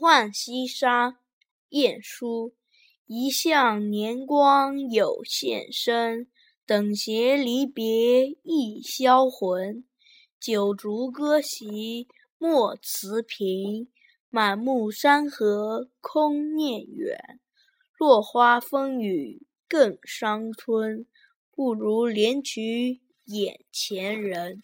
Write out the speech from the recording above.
浣溪沙》晏殊。一向年光有限身，等闲离别易销魂。九竹歌席莫辞频，满目山河空念远。落花风雨更伤春，不如怜取眼前人。